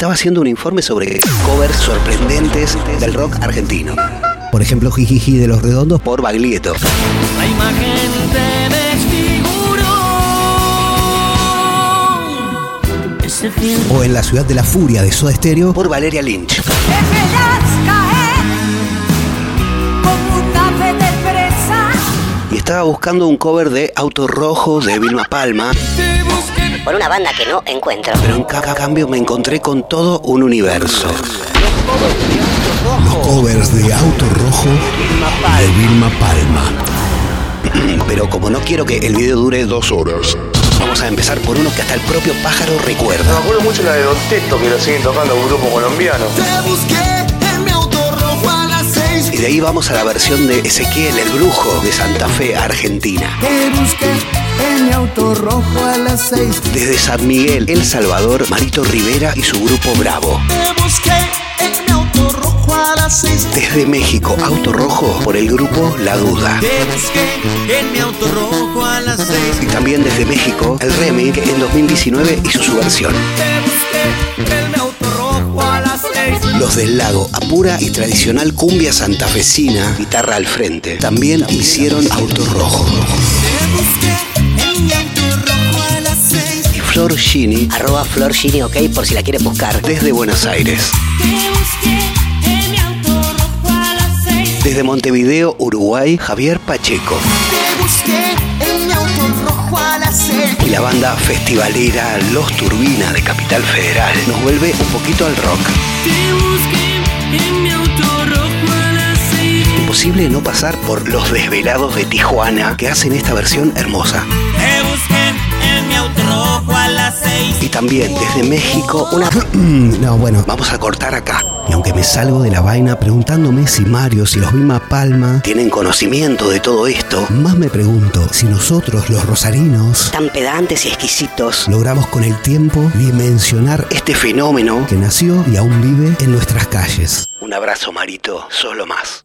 estaba haciendo un informe sobre covers sorprendentes del rock argentino. Por ejemplo, Jijiji de los Redondos por Baglietto. La imagen te desfiguró. O en La Ciudad de la Furia de Soda Stereo por Valeria Lynch. Estaba buscando un cover de Auto Rojo de Vilma Palma, Por una banda que no encuentro. pero en cada cambio me encontré con todo un universo. Los covers de Auto Rojo de Vilma Palma. Pero como no quiero que el video dure dos horas, vamos a empezar por uno que hasta el propio pájaro Me recuerda. acuerdo mucho la de Don Teto, que lo siguen tocando un grupo colombiano. Y de ahí vamos a la versión de Ezequiel el Brujo de Santa Fe, Argentina. Te busqué en mi auto rojo a las seis. Desde San Miguel, El Salvador, Marito Rivera y su grupo Bravo. Te busqué en mi auto rojo a las seis. Desde México, Auto Rojo por el grupo La Duda. Te busqué en mi auto rojo a las seis. Y también desde México, el Remy, que en 2019 hizo su versión. Te busqué del Lago, a pura y tradicional cumbia santafesina, guitarra al frente, también hicieron Auto Rojo. Flor Gini, Arroba Flor Gini, ok, por si la quieren buscar. desde Buenos Aires. Desde Montevideo, Uruguay, Javier Pacheco. Y la banda festivalera Los Turbina de Capital Federal nos vuelve un poquito al rock. Imposible no pasar por Los Desvelados de Tijuana que hacen esta versión hermosa. Y también desde México una... no, bueno, vamos a cortar acá. Y aunque me salgo de la vaina preguntándome si Mario, si los Vilma Palma tienen conocimiento de todo esto, más me pregunto si nosotros los rosarinos Tan pedantes y exquisitos. logramos con el tiempo dimensionar este fenómeno que nació y aún vive en nuestras calles. Un abrazo, Marito, solo más.